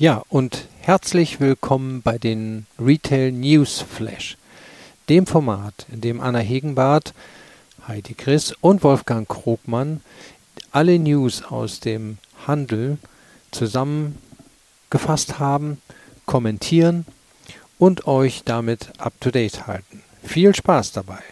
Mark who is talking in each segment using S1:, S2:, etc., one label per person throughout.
S1: Ja, und herzlich willkommen bei den Retail News Flash, dem Format, in dem Anna Hegenbart, Heidi Chris und Wolfgang Krogmann alle News aus dem Handel zusammengefasst haben, kommentieren und euch damit up-to-date halten. Viel Spaß dabei!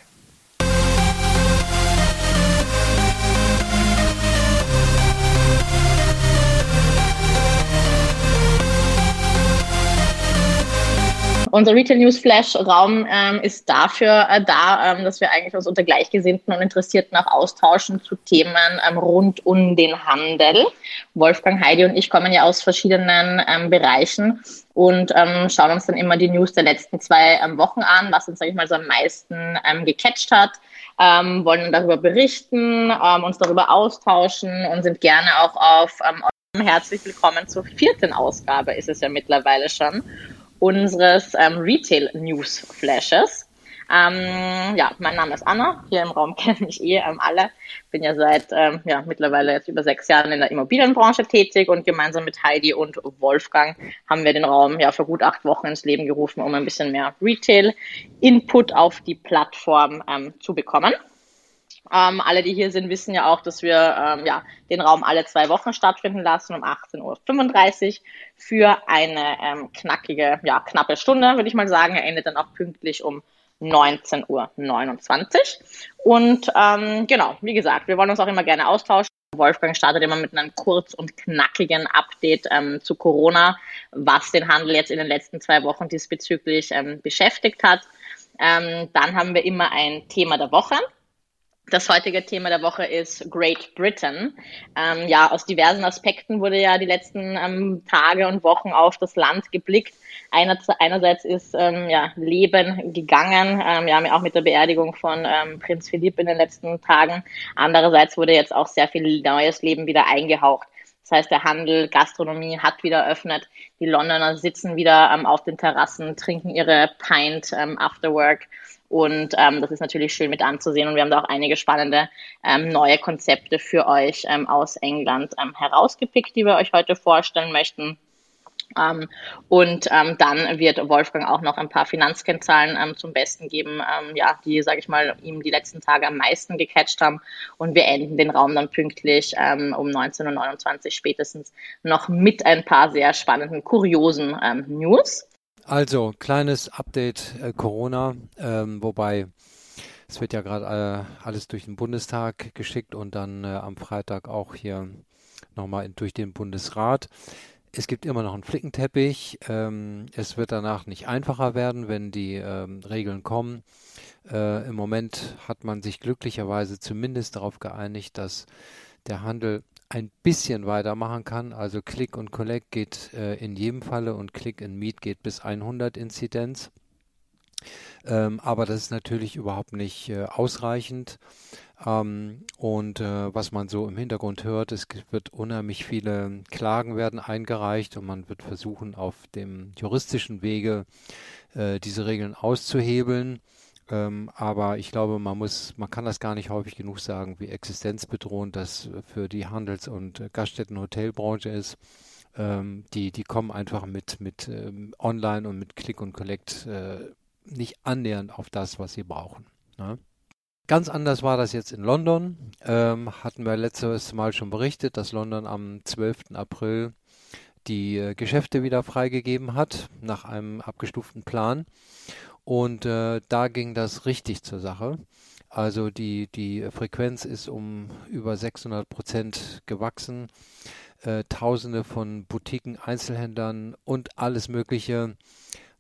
S2: Unser Retail News Flash Raum ähm, ist dafür äh, da, ähm, dass wir eigentlich uns unter Gleichgesinnten und Interessierten auch austauschen zu Themen ähm, rund um den Handel. Wolfgang, Heidi und ich kommen ja aus verschiedenen ähm, Bereichen und ähm, schauen uns dann immer die News der letzten zwei ähm, Wochen an, was uns, sage ich mal, so am meisten gecatcht hat. wollen darüber berichten, uns darüber austauschen und sind gerne auch auf herzlich willkommen zur vierten Ausgabe, ist es ja mittlerweile schon unseres ähm, Retail News Flashes. Ähm, ja, mein Name ist Anna. Hier im Raum kennen mich eh ähm, alle. Bin ja seit ähm, ja, mittlerweile jetzt über sechs Jahren in der Immobilienbranche tätig und gemeinsam mit Heidi und Wolfgang haben wir den Raum ja vor gut acht Wochen ins Leben gerufen, um ein bisschen mehr Retail-Input auf die Plattform ähm, zu bekommen. Ähm, alle, die hier sind, wissen ja auch, dass wir ähm, ja, den Raum alle zwei Wochen stattfinden lassen um 18.35 Uhr für eine ähm, knackige, ja, knappe Stunde, würde ich mal sagen. Er endet dann auch pünktlich um 19.29 Uhr. Und ähm, genau, wie gesagt, wir wollen uns auch immer gerne austauschen. Wolfgang startet immer mit einem kurz und knackigen Update ähm, zu Corona, was den Handel jetzt in den letzten zwei Wochen diesbezüglich ähm, beschäftigt hat. Ähm, dann haben wir immer ein Thema der Woche. Das heutige Thema der Woche ist Great Britain. Ähm, ja, aus diversen Aspekten wurde ja die letzten ähm, Tage und Wochen auf das Land geblickt. Einer, einerseits ist ähm, ja, Leben gegangen, ähm, ja, auch mit der Beerdigung von ähm, Prinz Philipp in den letzten Tagen. Andererseits wurde jetzt auch sehr viel neues Leben wieder eingehaucht. Das heißt, der Handel, Gastronomie hat wieder eröffnet. Die Londoner sitzen wieder ähm, auf den Terrassen, trinken ihre Pint ähm, after work und ähm, das ist natürlich schön mit anzusehen. Und wir haben da auch einige spannende ähm, neue Konzepte für euch ähm, aus England ähm, herausgepickt, die wir euch heute vorstellen möchten. Ähm, und ähm, dann wird Wolfgang auch noch ein paar Finanzkennzahlen ähm, zum Besten geben, ähm, ja, die, sage ich mal, ihm die letzten Tage am meisten gecatcht haben. Und wir enden den Raum dann pünktlich ähm, um 19.29 Uhr spätestens noch mit ein paar sehr spannenden, kuriosen ähm, News.
S1: Also, kleines Update äh, Corona, ähm, wobei es wird ja gerade äh, alles durch den Bundestag geschickt und dann äh, am Freitag auch hier nochmal durch den Bundesrat. Es gibt immer noch einen Flickenteppich. Ähm, es wird danach nicht einfacher werden, wenn die ähm, Regeln kommen. Äh, Im Moment hat man sich glücklicherweise zumindest darauf geeinigt, dass der Handel ein bisschen weitermachen kann. Also Click und Collect geht äh, in jedem Falle und Click and Meet geht bis 100 Inzidenz. Ähm, aber das ist natürlich überhaupt nicht äh, ausreichend. Ähm, und äh, was man so im Hintergrund hört, es wird unheimlich viele Klagen werden eingereicht und man wird versuchen, auf dem juristischen Wege äh, diese Regeln auszuhebeln. Ähm, aber ich glaube, man muss, man kann das gar nicht häufig genug sagen, wie existenzbedrohend das für die Handels- und Gaststätten-Hotelbranche ist. Ähm, die, die kommen einfach mit, mit ähm, Online und mit Click und Collect äh, nicht annähernd auf das, was sie brauchen. Ne? Ganz anders war das jetzt in London. Ähm, hatten wir letztes Mal schon berichtet, dass London am 12. April die äh, Geschäfte wieder freigegeben hat, nach einem abgestuften Plan. Und äh, da ging das richtig zur Sache. Also die, die Frequenz ist um über 600 Prozent gewachsen. Äh, Tausende von Boutiquen, Einzelhändlern und alles Mögliche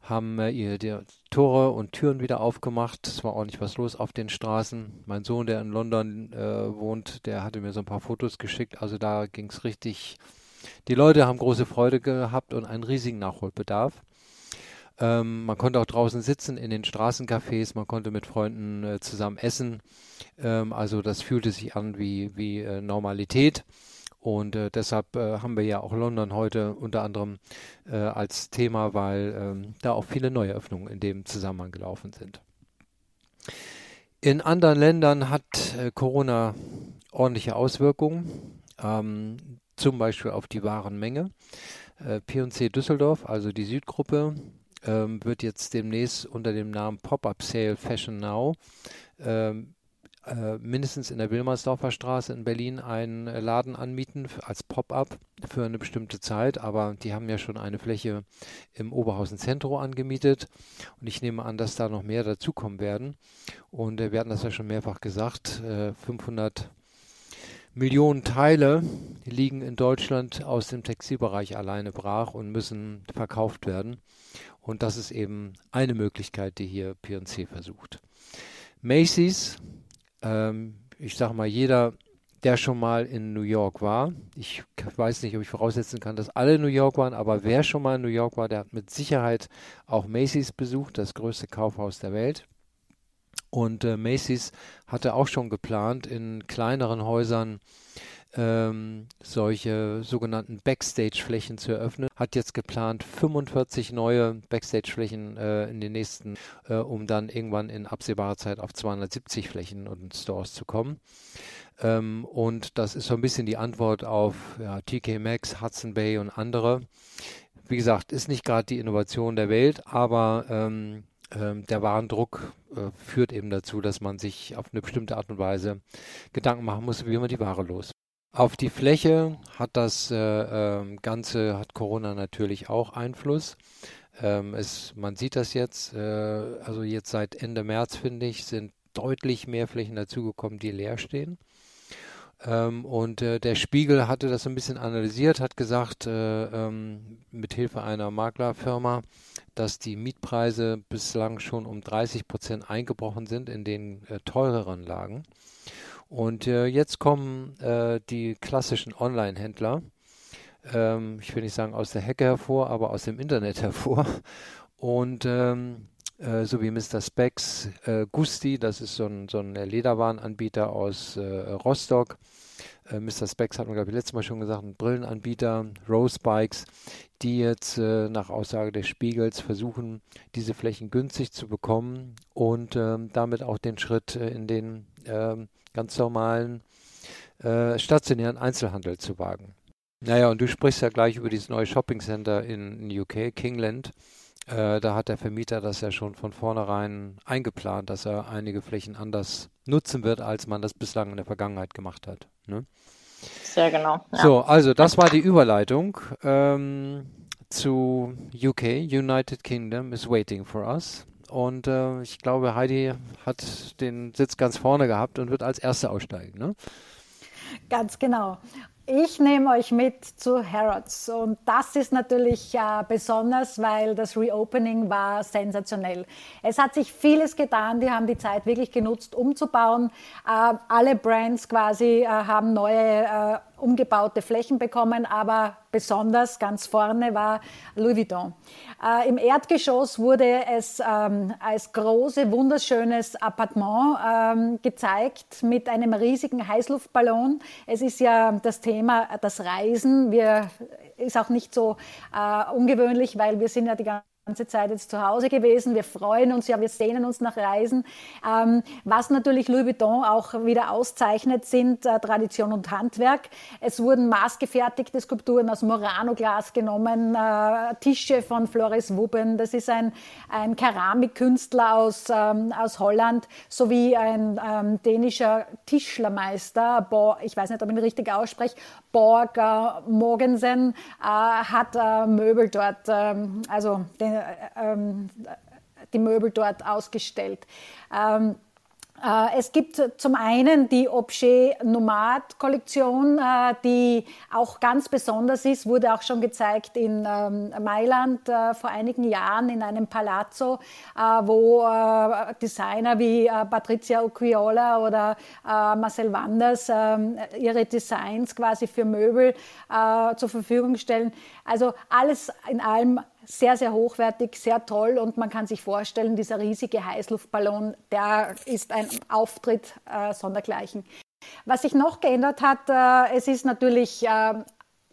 S1: haben äh, ihr die Tore und Türen wieder aufgemacht. Es war ordentlich was los auf den Straßen. Mein Sohn, der in London äh, wohnt, der hatte mir so ein paar Fotos geschickt. Also da ging es richtig. Die Leute haben große Freude gehabt und einen riesigen Nachholbedarf. Ähm, man konnte auch draußen sitzen in den Straßencafés, man konnte mit Freunden äh, zusammen essen. Ähm, also das fühlte sich an wie, wie äh, Normalität. Und äh, deshalb äh, haben wir ja auch London heute unter anderem äh, als Thema, weil ähm, da auch viele neue Öffnungen in dem Zusammenhang gelaufen sind. In anderen Ländern hat äh, Corona ordentliche Auswirkungen, ähm, zum Beispiel auf die Warenmenge. P&C Düsseldorf, also die Südgruppe, ähm, wird jetzt demnächst unter dem Namen Pop-Up Sale Fashion Now ähm, äh, mindestens in der Wilmersdorfer Straße in Berlin einen Laden anmieten als Pop-up für eine bestimmte Zeit, aber die haben ja schon eine Fläche im Oberhausen Zentrum angemietet. Und ich nehme an, dass da noch mehr dazukommen werden. Und äh, wir hatten das ja schon mehrfach gesagt, äh, 500 Millionen Teile liegen in Deutschland aus dem Textilbereich alleine brach und müssen verkauft werden. Und das ist eben eine Möglichkeit, die hier P&C versucht. Macy's ähm, ich sage mal, jeder, der schon mal in New York war, ich weiß nicht, ob ich voraussetzen kann, dass alle in New York waren, aber wer schon mal in New York war, der hat mit Sicherheit auch Macy's besucht, das größte Kaufhaus der Welt. Und äh, Macy's hatte auch schon geplant, in kleineren Häusern ähm, solche sogenannten Backstage-Flächen zu eröffnen. Hat jetzt geplant 45 neue Backstage-Flächen äh, in den nächsten, äh, um dann irgendwann in absehbarer Zeit auf 270 Flächen und Stores zu kommen. Ähm, und das ist so ein bisschen die Antwort auf ja, TK Maxx, Hudson Bay und andere. Wie gesagt, ist nicht gerade die Innovation der Welt, aber ähm, ähm, der Warendruck äh, führt eben dazu, dass man sich auf eine bestimmte Art und Weise Gedanken machen muss, wie man die Ware los. Auf die Fläche hat das äh, äh, Ganze, hat Corona natürlich auch Einfluss. Ähm, es, man sieht das jetzt, äh, also jetzt seit Ende März, finde ich, sind deutlich mehr Flächen dazugekommen, die leer stehen. Ähm, und äh, der Spiegel hatte das ein bisschen analysiert, hat gesagt, äh, ähm, mit Hilfe einer Maklerfirma, dass die Mietpreise bislang schon um 30 Prozent eingebrochen sind in den äh, teureren Lagen. Und äh, jetzt kommen äh, die klassischen Online-Händler, ähm, ich will nicht sagen aus der Hecke hervor, aber aus dem Internet hervor. Und ähm, äh, so wie Mr. Specs, äh, Gusti, das ist so ein, so ein Lederwarenanbieter aus äh, Rostock. Äh, Mr. Specs hat man, glaube ich, letztes Mal schon gesagt, ein Brillenanbieter, Rose Bikes, die jetzt nach Aussage des Spiegels versuchen, diese Flächen günstig zu bekommen und ähm, damit auch den Schritt in den ähm, ganz normalen äh, stationären Einzelhandel zu wagen. Naja, und du sprichst ja gleich über dieses neue Shopping Center in, in UK, Kingland. Äh, da hat der Vermieter das ja schon von vornherein eingeplant, dass er einige Flächen anders nutzen wird, als man das bislang in der Vergangenheit gemacht hat. Ne?
S2: Sehr genau.
S1: Ja. So, also das war die Überleitung ähm, zu UK. United Kingdom is waiting for us. Und äh, ich glaube, Heidi hat den Sitz ganz vorne gehabt und wird als Erste aussteigen. Ne?
S3: Ganz genau. Ich nehme euch mit zu Harrods und das ist natürlich äh, besonders, weil das Reopening war sensationell. Es hat sich vieles getan, die haben die Zeit wirklich genutzt, umzubauen. Äh, alle Brands quasi äh, haben neue äh, umgebaute Flächen bekommen, aber besonders ganz vorne war Louis Vuitton. Äh, Im Erdgeschoss wurde es ähm, als große, wunderschönes Appartement ähm, gezeigt mit einem riesigen Heißluftballon. Es ist ja das Thema das Reisen. Wir, ist auch nicht so äh, ungewöhnlich, weil wir sind ja die ganze ganze Zeit jetzt zu Hause gewesen. Wir freuen uns, ja, wir sehnen uns nach Reisen. Ähm, was natürlich Louis Vuitton auch wieder auszeichnet, sind äh, Tradition und Handwerk. Es wurden maßgefertigte Skulpturen aus Murano-Glas genommen, äh, Tische von Floris Wuben. Das ist ein, ein Keramikkünstler aus, ähm, aus Holland sowie ein ähm, dänischer Tischlermeister, Bo, ich weiß nicht, ob ich ihn richtig ausspreche, Borg äh, Mogensen, hat äh, Möbel dort, ähm, also den die Möbel dort ausgestellt. Ähm, äh, es gibt zum einen die Objet Nomad Kollektion, äh, die auch ganz besonders ist, wurde auch schon gezeigt in ähm, Mailand vor einigen Jahren in einem Palazzo, wo Designer wie Patricia Uquiola oder Marcel Wanders ihre Designs quasi für Möbel zur Verfügung stellen. Also alles in allem sehr, sehr hochwertig, sehr toll und man kann sich vorstellen, dieser riesige Heißluftballon, der ist ein Auftritt äh, sondergleichen. Was sich noch geändert hat, äh, es ist natürlich äh,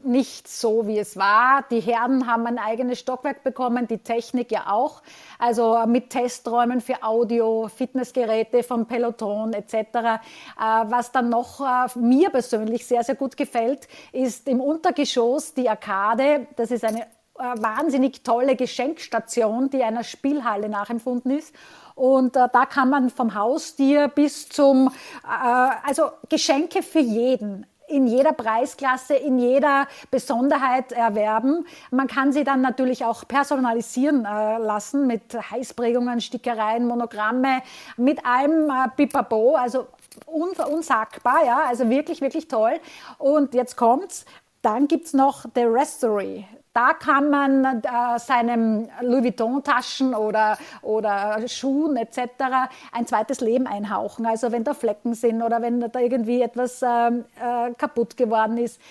S3: nicht so, wie es war. Die Herren haben ein eigenes Stockwerk bekommen, die Technik ja auch. Also mit Testräumen für Audio, Fitnessgeräte vom Peloton etc. Äh, was dann noch äh, mir persönlich sehr, sehr gut gefällt, ist im Untergeschoss die Arkade. Das ist eine äh, wahnsinnig tolle Geschenkstation, die einer Spielhalle nachempfunden ist. Und äh, da kann man vom Haustier bis zum, äh, also Geschenke für jeden in jeder Preisklasse, in jeder Besonderheit erwerben. Man kann sie dann natürlich auch personalisieren äh, lassen mit Heißprägungen, Stickereien, Monogramme, mit allem äh, Pipapo, also un unsagbar, ja, also wirklich, wirklich toll. Und jetzt kommt's, dann gibt's noch The Restory. Da kann man äh, seinem Louis Vuitton-Taschen oder, oder Schuhen etc. ein zweites Leben einhauchen. Also wenn da Flecken sind oder wenn da irgendwie etwas äh, äh, kaputt geworden ist.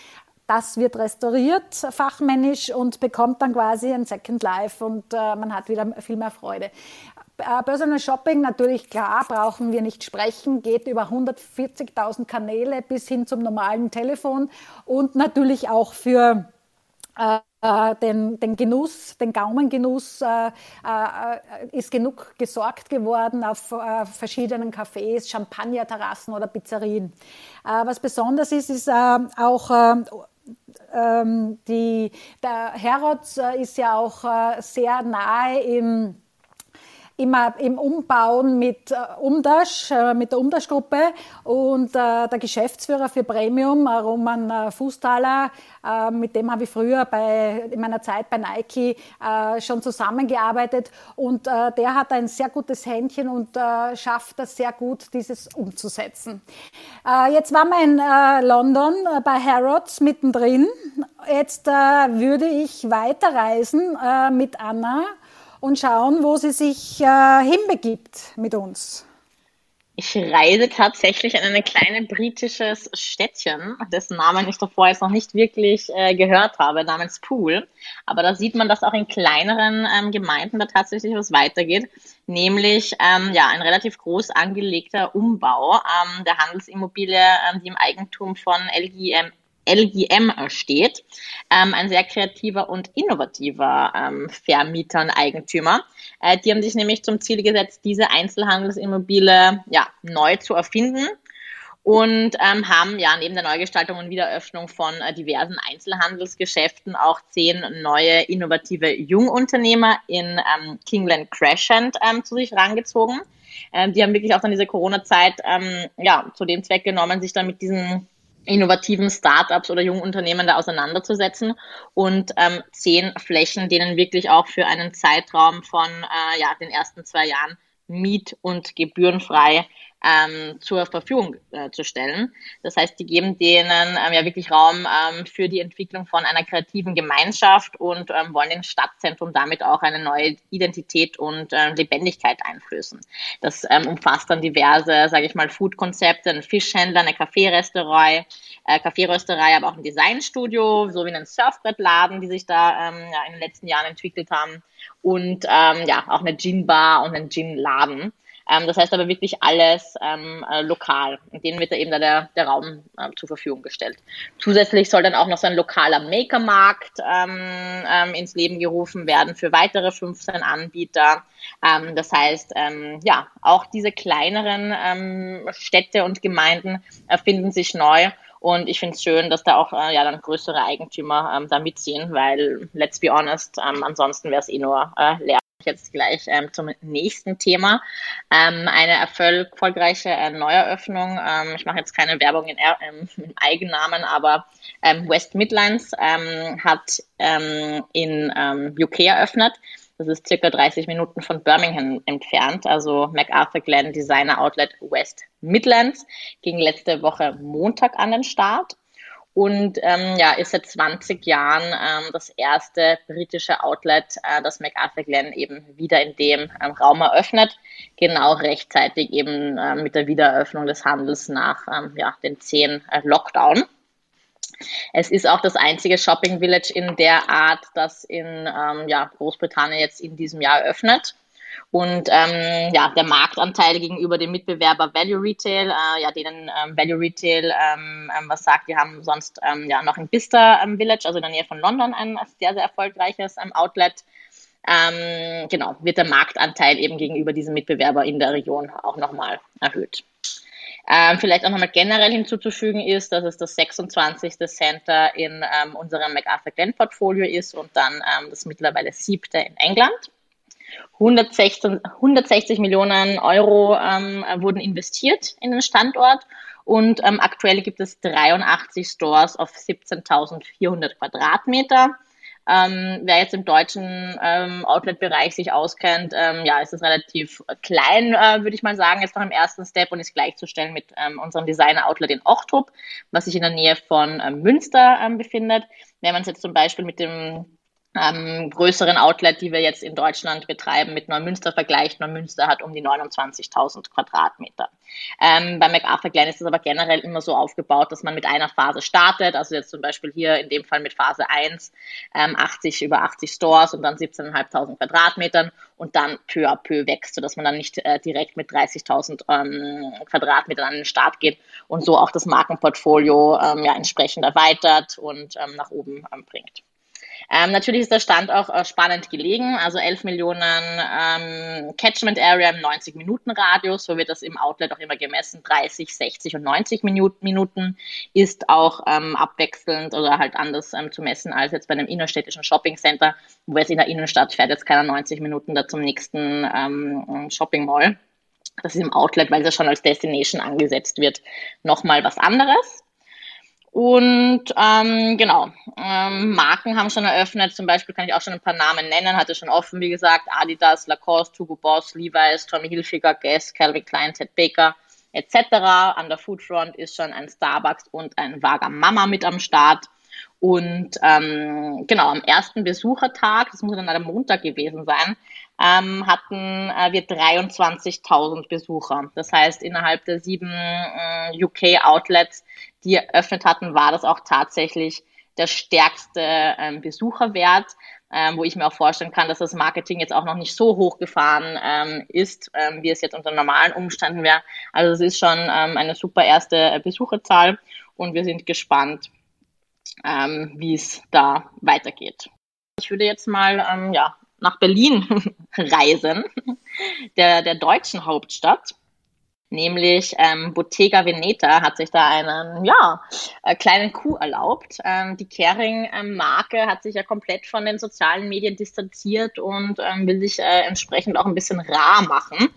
S3: Das wird restauriert fachmännisch und bekommt dann quasi ein Second Life und äh, man hat wieder viel mehr Freude. Äh, Personal Shopping, natürlich klar, brauchen wir nicht sprechen, geht über 140.000 Kanäle bis hin zum normalen Telefon und natürlich auch für äh, den, den Genuss, den Gaumengenuss äh, äh, ist genug gesorgt geworden auf äh, verschiedenen Cafés, Champagnerterrassen oder Pizzerien. Äh, was besonders ist, ist äh, auch ähm, die, der Herods ist ja auch sehr nahe im immer im Umbauen mit äh, Umdasch, äh, mit der Umdasch-Gruppe und äh, der Geschäftsführer für Premium, Roman Fußtaler, mit dem habe ich früher bei, in meiner Zeit bei Nike schon zusammengearbeitet und der hat ein sehr gutes Händchen und schafft das sehr gut, dieses umzusetzen. Jetzt waren wir in London bei Harrods mittendrin. Jetzt würde ich weiterreisen mit Anna und schauen, wo sie sich äh, hinbegibt mit uns.
S2: Ich reise tatsächlich in ein kleines britisches Städtchen, dessen Namen ich davor jetzt noch nicht wirklich äh, gehört habe, namens Pool. Aber da sieht man, dass auch in kleineren ähm, Gemeinden da tatsächlich was weitergeht, nämlich ähm, ja ein relativ groß angelegter Umbau ähm, der Handelsimmobilie, ähm, die im Eigentum von LGM, LGM steht. Ähm, ein sehr kreativer und innovativer ähm, Vermieter und Eigentümer. Äh, die haben sich nämlich zum Ziel gesetzt, diese Einzelhandelsimmobilie ja, neu zu erfinden und ähm, haben ja neben der Neugestaltung und Wiedereröffnung von äh, diversen Einzelhandelsgeschäften auch zehn neue innovative Jungunternehmer in ähm, Kingland Crescent ähm, zu sich rangezogen. Ähm, die haben wirklich auch dann diese Corona-Zeit ähm, ja, zu dem Zweck genommen, sich dann mit diesen innovativen Startups oder jungen Unternehmen da auseinanderzusetzen und ähm, zehn Flächen, denen wirklich auch für einen Zeitraum von äh, ja, den ersten zwei Jahren miet- und gebührenfrei ähm, zur Verfügung äh, zu stellen. Das heißt, die geben denen ähm, ja wirklich Raum ähm, für die Entwicklung von einer kreativen Gemeinschaft und ähm, wollen im Stadtzentrum damit auch eine neue Identität und äh, Lebendigkeit einflößen. Das ähm, umfasst dann diverse, sage ich mal, Food-Konzepte, ein Fischhändler, eine Kaffeerösterei, äh, Kaffeerösterei, aber auch ein Designstudio, sowie einen Surfbrettladen, die sich da ähm, ja, in den letzten Jahren entwickelt haben und ähm, ja auch eine Gin-Bar und einen Gin-Laden. Ähm, das heißt aber wirklich alles ähm, äh, lokal. Und denen wird da eben da der, der Raum äh, zur Verfügung gestellt. Zusätzlich soll dann auch noch so ein lokaler Makermarkt ähm, ähm, ins Leben gerufen werden für weitere 15 Anbieter. Ähm, das heißt, ähm, ja, auch diese kleineren ähm, Städte und Gemeinden erfinden sich neu. Und ich finde es schön, dass da auch äh, ja dann größere Eigentümer ähm, da mitziehen, weil let's be honest, ähm, ansonsten wäre es eh nur äh, leer jetzt gleich ähm, zum nächsten Thema. Ähm, eine erfolgreiche äh, Neueröffnung. Ähm, ich mache jetzt keine Werbung in, ähm, im Eigennamen, aber ähm, West Midlands ähm, hat ähm, in ähm, UK eröffnet. Das ist circa 30 Minuten von Birmingham entfernt. Also MacArthur Glen Designer Outlet West Midlands ging letzte Woche Montag an den Start und ähm, ja, ist seit 20 Jahren ähm, das erste britische Outlet, äh, das MacArthur Glen eben wieder in dem ähm, Raum eröffnet, genau rechtzeitig eben äh, mit der Wiedereröffnung des Handels nach ähm, ja, den zehn äh, Lockdown. Es ist auch das einzige Shopping Village in der Art, das in ähm, ja, Großbritannien jetzt in diesem Jahr eröffnet. Und ähm, ja, der Marktanteil gegenüber dem Mitbewerber Value Retail, äh, ja, denen ähm, Value Retail ähm, ähm, was sagt, die haben sonst ähm, ja noch in Bicester ähm, Village, also in der Nähe von London, ein sehr, sehr erfolgreiches ähm, Outlet. Ähm, genau, wird der Marktanteil eben gegenüber diesem Mitbewerber in der Region auch nochmal erhöht. Ähm, vielleicht auch nochmal generell hinzuzufügen ist, dass es das 26. Center in ähm, unserem MacArthur Glen Portfolio ist und dann ähm, das mittlerweile siebte in England. 116, 160 Millionen Euro ähm, wurden investiert in den Standort und ähm, aktuell gibt es 83 Stores auf 17.400 Quadratmeter. Ähm, wer jetzt im deutschen ähm, Outlet-Bereich sich auskennt, ähm, ja, ist es relativ klein, äh, würde ich mal sagen, jetzt noch im ersten Step und ist gleichzustellen mit ähm, unserem Designer-Outlet in Ochtrup, was sich in der Nähe von ähm, Münster ähm, befindet. Wenn man es jetzt zum Beispiel mit dem ähm, größeren Outlet, die wir jetzt in Deutschland betreiben, mit Neumünster vergleicht. Neumünster hat um die 29.000 Quadratmeter. Ähm, bei MacArthur Glen ist es aber generell immer so aufgebaut, dass man mit einer Phase startet. Also jetzt zum Beispiel hier in dem Fall mit Phase 1 ähm, 80 über 80 Stores und dann 17.500 Quadratmetern und dann peu à peu wächst, sodass man dann nicht äh, direkt mit 30.000 ähm, Quadratmetern an den Start geht und so auch das Markenportfolio ähm, ja, entsprechend erweitert und ähm, nach oben ähm, bringt. Ähm, natürlich ist der Stand auch äh, spannend gelegen, also 11 Millionen ähm, Catchment Area im 90-Minuten-Radius, so wird das im Outlet auch immer gemessen, 30, 60 und 90 Minuten ist auch ähm, abwechselnd oder halt anders ähm, zu messen als jetzt bei einem innerstädtischen Shopping Center, wo jetzt in der Innenstadt fährt jetzt keiner 90 Minuten da zum nächsten ähm, Shopping Mall. Das ist im Outlet, weil das schon als Destination angesetzt wird, nochmal was anderes. Und ähm, genau, ähm, Marken haben schon eröffnet, zum Beispiel kann ich auch schon ein paar Namen nennen, hatte schon offen, wie gesagt, Adidas, Lacoste, Hugo Boss, Levi's, Tommy Hilfiger, Guess, Calvin Klein, Ted Baker etc. An der Foodfront ist schon ein Starbucks und ein Wagamama mit am Start. Und ähm, genau, am ersten Besuchertag, das muss dann am Montag gewesen sein, ähm, hatten äh, wir 23.000 Besucher. Das heißt, innerhalb der sieben äh, UK-Outlets, die eröffnet hatten, war das auch tatsächlich der stärkste ähm, Besucherwert, ähm, wo ich mir auch vorstellen kann, dass das Marketing jetzt auch noch nicht so hochgefahren ähm, ist, ähm, wie es jetzt unter normalen Umständen wäre. Also es ist schon ähm, eine super erste Besucherzahl und wir sind gespannt, ähm, wie es da weitergeht. Ich würde jetzt mal ähm, ja, nach Berlin reisen, der, der deutschen Hauptstadt. Nämlich ähm, Bottega Veneta hat sich da einen ja, äh, kleinen Coup erlaubt. Ähm, die Kering-Marke ähm, hat sich ja komplett von den sozialen Medien distanziert und ähm, will sich äh, entsprechend auch ein bisschen rar machen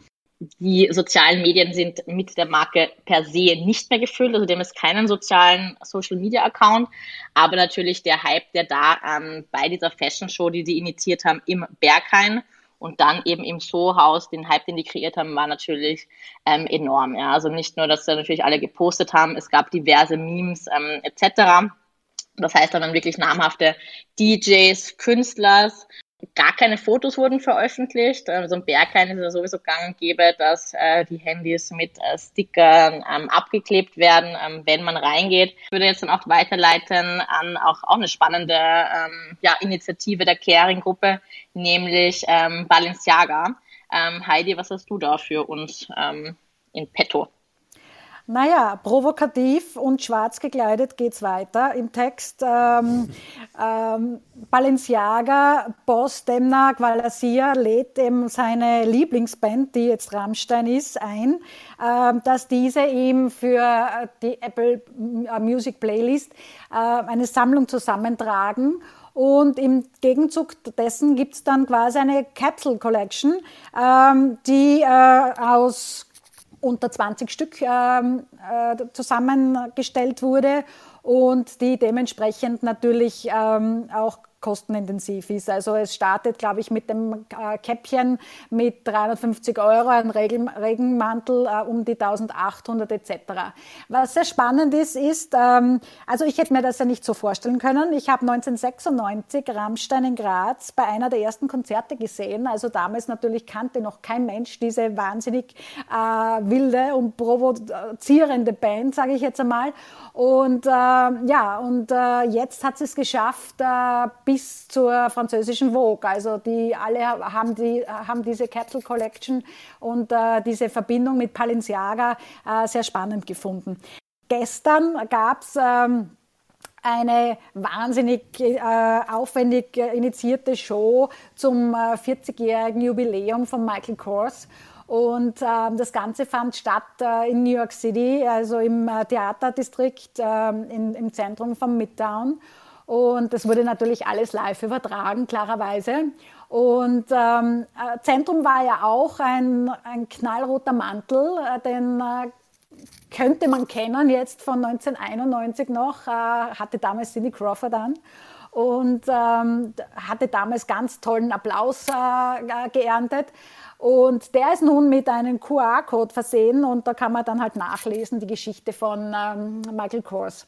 S2: die sozialen Medien sind mit der Marke per se nicht mehr gefüllt. Also dem ist keinen sozialen Social Media Account. Aber natürlich der Hype, der da ähm, bei dieser Fashion Show, die sie initiiert haben, im Berghain und dann eben im Soho-Haus, den Hype, den die kreiert haben, war natürlich ähm, enorm. Ja. Also nicht nur, dass sie natürlich alle gepostet haben, es gab diverse Memes ähm, etc. Das heißt dann wirklich namhafte DJs, Künstlers, Gar keine Fotos wurden veröffentlicht. Also im Berghain ist es ja sowieso gang und gäbe, dass äh, die Handys mit äh, Stickern ähm, abgeklebt werden, ähm, wenn man reingeht. Ich würde jetzt dann auch weiterleiten an auch, auch eine spannende ähm, ja, Initiative der Caring-Gruppe, nämlich ähm, Balenciaga. Ähm, Heidi, was hast du da für uns ähm, in petto?
S3: Naja, provokativ und schwarz gekleidet geht es weiter im Text. Ähm, ähm, Balenciaga, Boss Demna Gvalassia lädt eben seine Lieblingsband, die jetzt Rammstein ist, ein, äh, dass diese ihm für die Apple Music Playlist äh, eine Sammlung zusammentragen und im Gegenzug dessen gibt es dann quasi eine Capsule Collection, ähm, die äh, aus unter 20 Stück ähm, äh, zusammengestellt wurde und die dementsprechend natürlich ähm, auch kostenintensiv ist. Also es startet, glaube ich, mit dem äh, Käppchen mit 350 Euro, ein Regen, Regenmantel äh, um die 1800 etc. Was sehr spannend ist, ist, ähm, also ich hätte mir das ja nicht so vorstellen können. Ich habe 1996 Rammstein in Graz bei einer der ersten Konzerte gesehen. Also damals natürlich kannte noch kein Mensch diese wahnsinnig äh, wilde und provozierende Band, sage ich jetzt einmal. Und äh, ja, und äh, jetzt hat sie es geschafft äh, bis zur französischen Vogue. Also die alle haben, die, haben diese Capsule Collection und äh, diese Verbindung mit Balenciaga äh, sehr spannend gefunden. Gestern gab es ähm, eine wahnsinnig äh, aufwendig initiierte Show zum äh, 40-jährigen Jubiläum von Michael Kors. Und äh, das Ganze fand statt äh, in New York City, also im äh, Theaterdistrikt ähm, im Zentrum von Midtown. Und das wurde natürlich alles live übertragen, klarerweise. Und ähm, äh, Zentrum war ja auch ein, ein knallroter Mantel, den könnte man kennen jetzt von 1991 noch, äh, hatte damals Cindy Crawford an und ähm, hatte damals ganz tollen Applaus äh, geerntet. Und der ist nun mit einem QR-Code versehen und da kann man dann halt nachlesen die Geschichte von ähm, Michael Kors.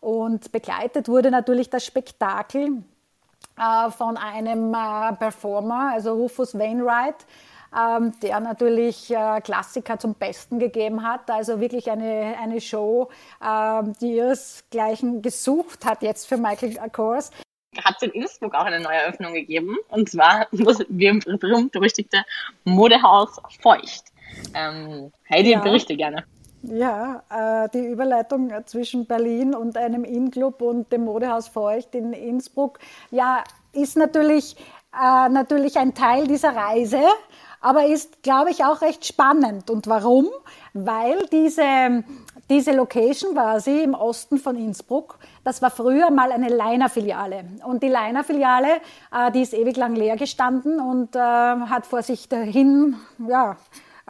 S3: Und begleitet wurde natürlich das Spektakel äh, von einem äh, Performer, also Rufus Wainwright, ähm, der natürlich äh, Klassiker zum Besten gegeben hat. Also wirklich eine, eine Show, äh, die ihresgleichen gesucht hat jetzt für Michael Kors
S2: hat es in Innsbruck auch eine neue Eröffnung gegeben. Und zwar das berühmt-berüchtigte Modehaus Feucht. Ähm, Heidi, ja. berichte gerne.
S3: Ja, äh, die Überleitung zwischen Berlin und einem In-Club und dem Modehaus Feucht in Innsbruck, ja, ist natürlich, äh, natürlich ein Teil dieser Reise aber ist, glaube ich, auch recht spannend. Und warum? Weil diese, diese Location quasi im Osten von Innsbruck, das war früher mal eine Leiner-Filiale. Und die Leiner-Filiale, äh, die ist ewig lang leer gestanden und hat vor sich dahin, ja,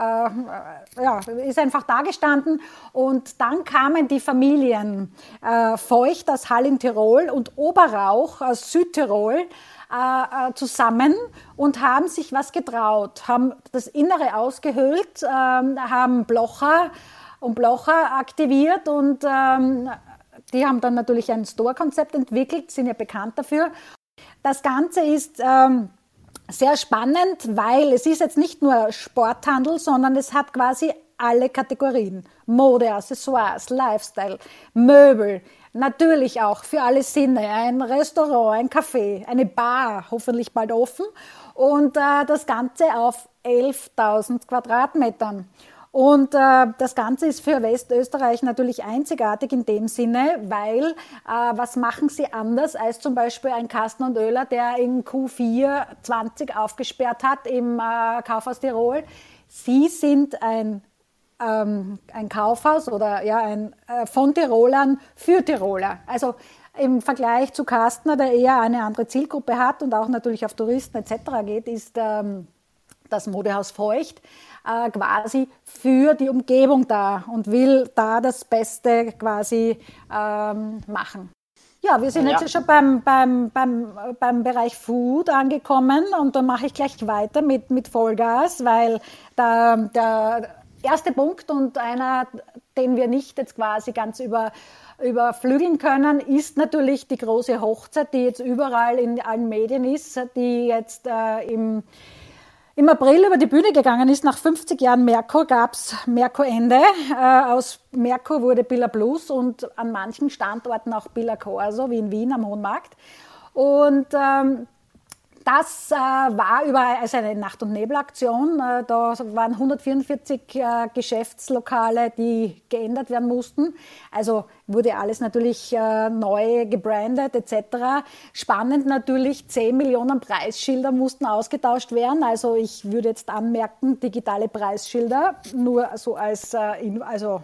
S3: äh, ja, ist einfach da gestanden. Und dann kamen die Familien äh, Feucht aus Hall in Tirol und Oberrauch aus Südtirol äh, äh, zusammen und haben sich was getraut, haben das Innere ausgehöhlt, ähm, haben Blocher und Blocher aktiviert und ähm, die haben dann natürlich ein Store-Konzept entwickelt, sind ja bekannt dafür. Das Ganze ist ähm, sehr spannend, weil es ist jetzt nicht nur Sporthandel, sondern es hat quasi alle Kategorien. Mode, Accessoires, Lifestyle, Möbel, Natürlich auch für alle Sinne. Ein Restaurant, ein Café, eine Bar, hoffentlich bald offen. Und äh, das Ganze auf 11.000 Quadratmetern. Und äh, das Ganze ist für Westösterreich natürlich einzigartig in dem Sinne, weil äh, was machen sie anders als zum Beispiel ein Kasten und Öler, der in Q4 20 aufgesperrt hat im äh, Kaufhaus Tirol? Sie sind ein ähm, ein Kaufhaus oder ja, ein, äh, von Tirolern für Tiroler. Also im Vergleich zu Kastner, der eher eine andere Zielgruppe hat und auch natürlich auf Touristen etc. geht, ist ähm, das Modehaus Feucht äh, quasi für die Umgebung da und will da das Beste quasi ähm, machen. Ja, wir sind ja. jetzt schon beim, beim, beim, beim Bereich Food angekommen und da mache ich gleich weiter mit, mit Vollgas, weil da, da erste Punkt und einer, den wir nicht jetzt quasi ganz über, überflügeln können, ist natürlich die große Hochzeit, die jetzt überall in allen Medien ist, die jetzt äh, im, im April über die Bühne gegangen ist. Nach 50 Jahren Merkur gab es Merkur-Ende. Äh, aus Merkur wurde Billa Blues und an manchen Standorten auch Billa Corso, wie in Wien am Hohen Markt. Und ähm, das äh, war über also eine Nacht- und Nebelaktion. Äh, da waren 144 äh, Geschäftslokale, die geändert werden mussten. Also wurde alles natürlich äh, neu gebrandet etc. Spannend natürlich, 10 Millionen Preisschilder mussten ausgetauscht werden. Also ich würde jetzt anmerken, digitale Preisschilder, nur so als, äh, also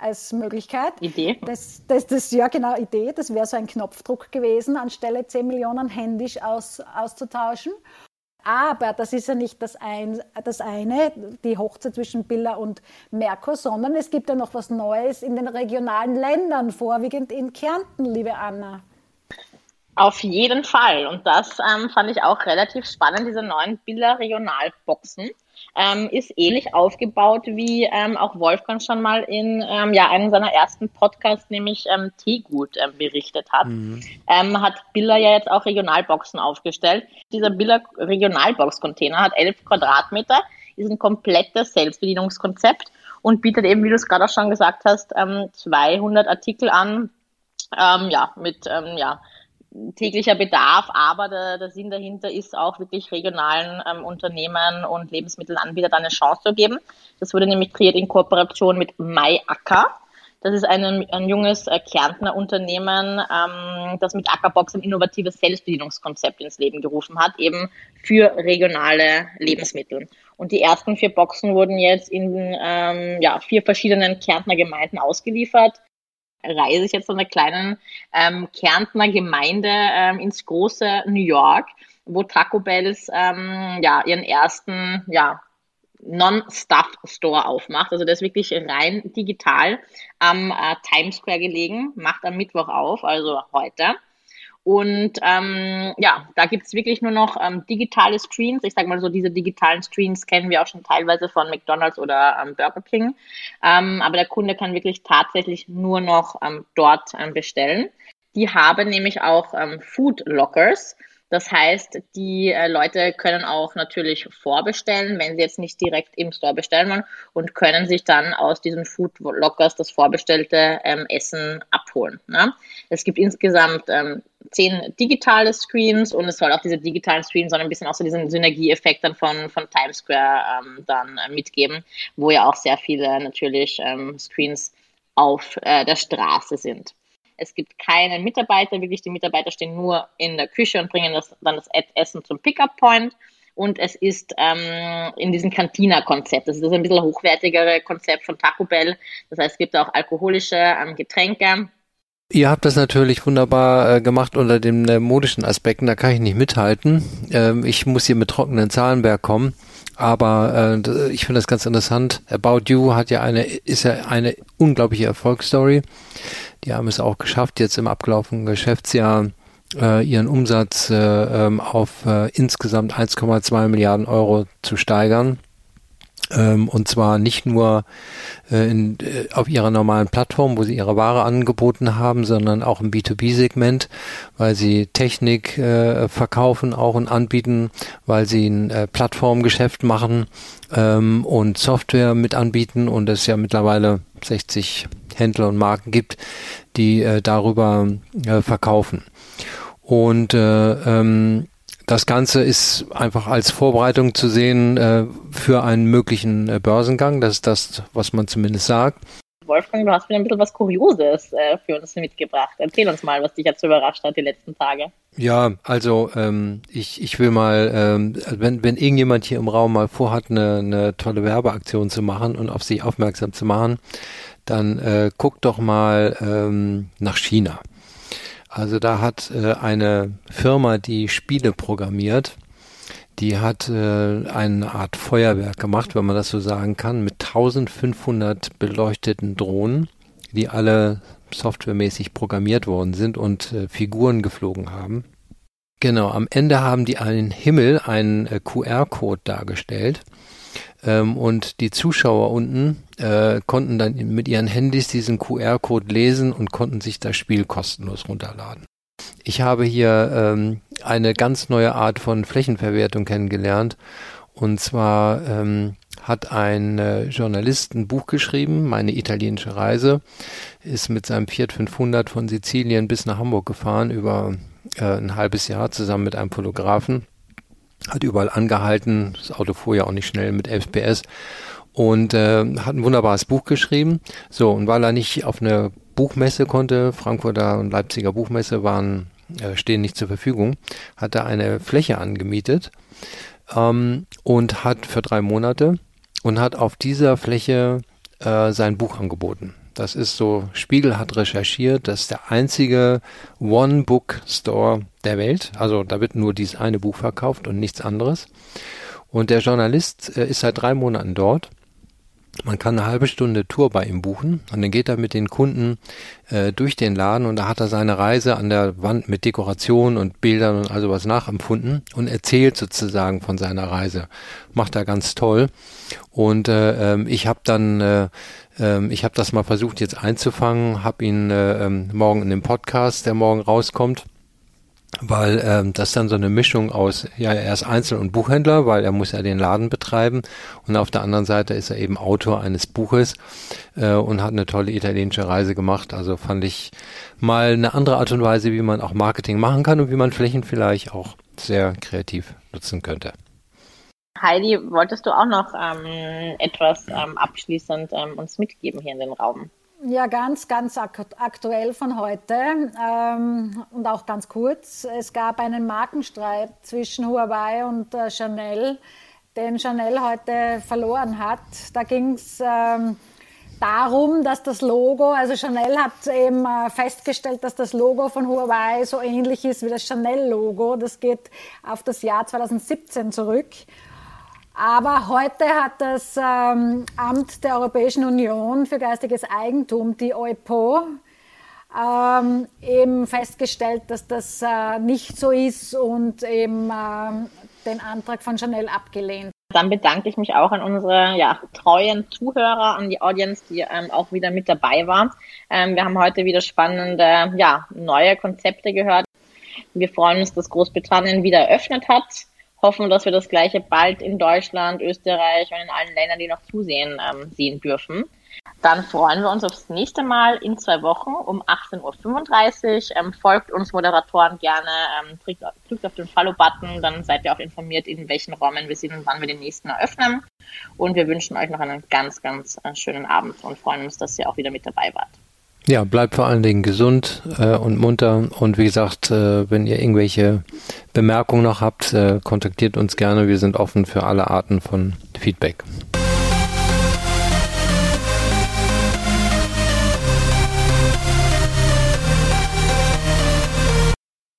S3: als Möglichkeit.
S2: Idee.
S3: Das, das, das, ja, genau, Idee. Das wäre so ein Knopfdruck gewesen, anstelle 10 Millionen händisch aus, auszutauschen. Aber das ist ja nicht das, ein, das eine, die Hochzeit zwischen Billa und Merkur, sondern es gibt ja noch was Neues in den regionalen Ländern, vorwiegend in Kärnten, liebe Anna.
S2: Auf jeden Fall. Und das ähm, fand ich auch relativ spannend, diese neuen Billa Regionalboxen ähm, ist ähnlich aufgebaut, wie ähm, auch Wolfgang schon mal in ähm, ja, einem seiner ersten Podcasts, nämlich ähm, Teegut, ähm, berichtet hat. Mhm. Ähm, hat Billa ja jetzt auch Regionalboxen aufgestellt. Dieser Billa Regionalbox-Container hat elf Quadratmeter, ist ein komplettes Selbstbedienungskonzept und bietet eben, wie du es gerade auch schon gesagt hast, 200 ähm, Artikel an, ähm, ja, mit ähm, ja, täglicher Bedarf, aber der, der Sinn dahinter ist auch wirklich regionalen ähm, Unternehmen und Lebensmittelanbietern eine Chance zu geben. Das wurde nämlich kreiert in Kooperation mit MyAcker. Das ist ein, ein junges äh, Kärntner Unternehmen, ähm, das mit Ackerbox ein innovatives Selbstbedienungskonzept ins Leben gerufen hat, eben für regionale Lebensmittel. Und die ersten vier Boxen wurden jetzt in ähm, ja, vier verschiedenen Kärntner Gemeinden ausgeliefert reise ich jetzt von einer kleinen ähm, Kärntner Gemeinde ähm, ins große New York, wo Taco Bells ähm, ja ihren ersten ja Non-Stuff Store aufmacht. Also der ist wirklich rein digital am äh, Times Square gelegen, macht am Mittwoch auf, also heute. Und ähm, ja, da gibt's wirklich nur noch ähm, digitale Screens. Ich sage mal so, diese digitalen Screens kennen wir auch schon teilweise von McDonald's oder ähm, Burger King. Ähm, aber der Kunde kann wirklich tatsächlich nur noch ähm, dort ähm, bestellen. Die haben nämlich auch ähm, Food Lockers. Das heißt, die äh, Leute können auch natürlich vorbestellen, wenn sie jetzt nicht direkt im Store bestellen wollen und können sich dann aus diesen Food Lockers das vorbestellte ähm, Essen abholen. Ne? Es gibt insgesamt ähm, zehn digitale Screens und es soll auch diese digitalen Screens ein bisschen auch so diesen Synergieeffekt dann von, von Times Square ähm, dann äh, mitgeben, wo ja auch sehr viele natürlich ähm, Screens auf äh, der Straße sind. Es gibt keine Mitarbeiter, wirklich die Mitarbeiter stehen nur in der Küche und bringen das, dann das Essen zum Pickup-Point. Und es ist ähm, in diesem Cantina-Konzept. Das ist ein bisschen hochwertigere Konzept von Taco Bell. Das heißt, es gibt auch alkoholische ähm, Getränke.
S1: Ihr habt das natürlich wunderbar äh, gemacht unter den äh, modischen Aspekten, da kann ich nicht mithalten. Ähm, ich muss hier mit trockenen Zahlenberg kommen. Aber äh, ich finde das ganz interessant. About You hat ja eine, ist ja eine unglaubliche Erfolgsstory. Die haben es auch geschafft, jetzt im abgelaufenen Geschäftsjahr äh, ihren Umsatz äh, ähm, auf äh, insgesamt 1,2 Milliarden Euro zu steigern. Ähm, und zwar nicht nur äh, in, äh, auf ihrer normalen Plattform, wo sie ihre Ware angeboten haben, sondern auch im B2B-Segment, weil sie Technik äh, verkaufen auch und anbieten, weil sie ein äh, Plattformgeschäft machen ähm, und Software mit anbieten und es ja mittlerweile 60 Händler und Marken gibt, die äh, darüber äh, verkaufen. Und äh, ähm, das Ganze ist einfach als Vorbereitung zu sehen äh, für einen möglichen äh, Börsengang. Das ist das, was man zumindest sagt.
S2: Wolfgang, du hast mir ein bisschen was Kurioses äh, für uns mitgebracht. Erzähl uns mal, was dich jetzt überrascht hat die letzten Tage.
S1: Ja, also ähm, ich, ich will mal, ähm, wenn, wenn irgendjemand hier im Raum mal vorhat, eine, eine tolle Werbeaktion zu machen und auf sich aufmerksam zu machen, dann äh, guckt doch mal ähm, nach China. Also da hat äh, eine Firma, die Spiele programmiert, die hat äh, eine Art Feuerwerk gemacht, wenn man das so sagen kann, mit 1500 beleuchteten Drohnen, die alle softwaremäßig programmiert worden sind und äh, Figuren geflogen haben. Genau, am Ende haben die einen Himmel, einen äh, QR-Code dargestellt ähm, und die Zuschauer unten äh, konnten dann mit ihren Handys diesen QR-Code lesen und konnten sich das Spiel kostenlos runterladen. Ich habe hier ähm, eine ganz neue Art von Flächenverwertung kennengelernt. Und zwar ähm, hat ein äh, Journalist ein Buch geschrieben, meine italienische Reise, ist mit seinem Fiat 500 von Sizilien bis nach Hamburg gefahren über äh, ein halbes Jahr zusammen mit einem Fotografen hat überall angehalten. Das Auto fuhr ja auch nicht schnell mit 11 PS und äh, hat ein wunderbares Buch geschrieben. So, und weil er nicht auf eine Buchmesse konnte, Frankfurter und Leipziger Buchmesse waren, äh, stehen nicht zur Verfügung, hat er eine Fläche angemietet ähm, und hat für drei Monate und hat auf dieser Fläche äh, sein Buch angeboten. Das ist so, Spiegel hat recherchiert, das ist der einzige One-Book-Store der Welt. Also da wird nur dieses eine Buch verkauft und nichts anderes. Und der Journalist äh, ist seit drei Monaten dort. Man kann eine halbe Stunde Tour bei ihm buchen und dann geht er mit den Kunden äh, durch den Laden und da hat er seine Reise an der Wand mit Dekorationen und Bildern und also was nachempfunden und erzählt sozusagen von seiner Reise. Macht er ganz toll. Und äh, ähm, ich habe dann äh, ähm, ich habe das mal versucht jetzt einzufangen, habe ihn äh, ähm, morgen in dem Podcast, der morgen rauskommt, weil ähm, das dann so eine Mischung aus, ja, er ist Einzel- und Buchhändler, weil er muss ja den Laden betreiben und auf der anderen Seite ist er eben Autor eines Buches äh, und hat eine tolle italienische Reise gemacht. Also fand ich mal eine andere Art und Weise, wie man auch Marketing machen kann und wie man Flächen vielleicht auch sehr kreativ nutzen könnte.
S2: Heidi, wolltest du auch noch ähm, etwas ähm, abschließend ähm, uns mitgeben hier in den Raum?
S3: Ja, ganz, ganz aktuell von heute ähm, und auch ganz kurz. Es gab einen Markenstreit zwischen Huawei und äh, Chanel, den Chanel heute verloren hat. Da ging es ähm, darum, dass das Logo, also Chanel hat eben äh, festgestellt, dass das Logo von Huawei so ähnlich ist wie das Chanel-Logo. Das geht auf das Jahr 2017 zurück. Aber heute hat das ähm, Amt der Europäischen Union für geistiges Eigentum, die EUPO, ähm, eben festgestellt, dass das äh, nicht so ist und eben äh, den Antrag von Chanel abgelehnt.
S2: Dann bedanke ich mich auch an unsere ja, treuen Zuhörer, an die Audience, die ähm, auch wieder mit dabei war. Ähm, wir haben heute wieder spannende, ja, neue Konzepte gehört. Wir freuen uns, dass Großbritannien wieder eröffnet hat hoffen, dass wir das Gleiche bald in Deutschland, Österreich und in allen Ländern, die noch zusehen, ähm, sehen dürfen. Dann freuen wir uns aufs nächste Mal in zwei Wochen um 18.35 Uhr. Ähm, folgt uns Moderatoren gerne, ähm, drückt, auf den Follow-Button, dann seid ihr auch informiert, in welchen Räumen wir sind und wann wir den nächsten eröffnen. Und wir wünschen euch noch einen ganz, ganz äh, schönen Abend und freuen uns, dass ihr auch wieder mit dabei wart.
S1: Ja, bleibt vor allen Dingen gesund äh, und munter. Und wie gesagt, äh, wenn ihr irgendwelche Bemerkungen noch habt, äh, kontaktiert uns gerne. Wir sind offen für alle Arten von Feedback.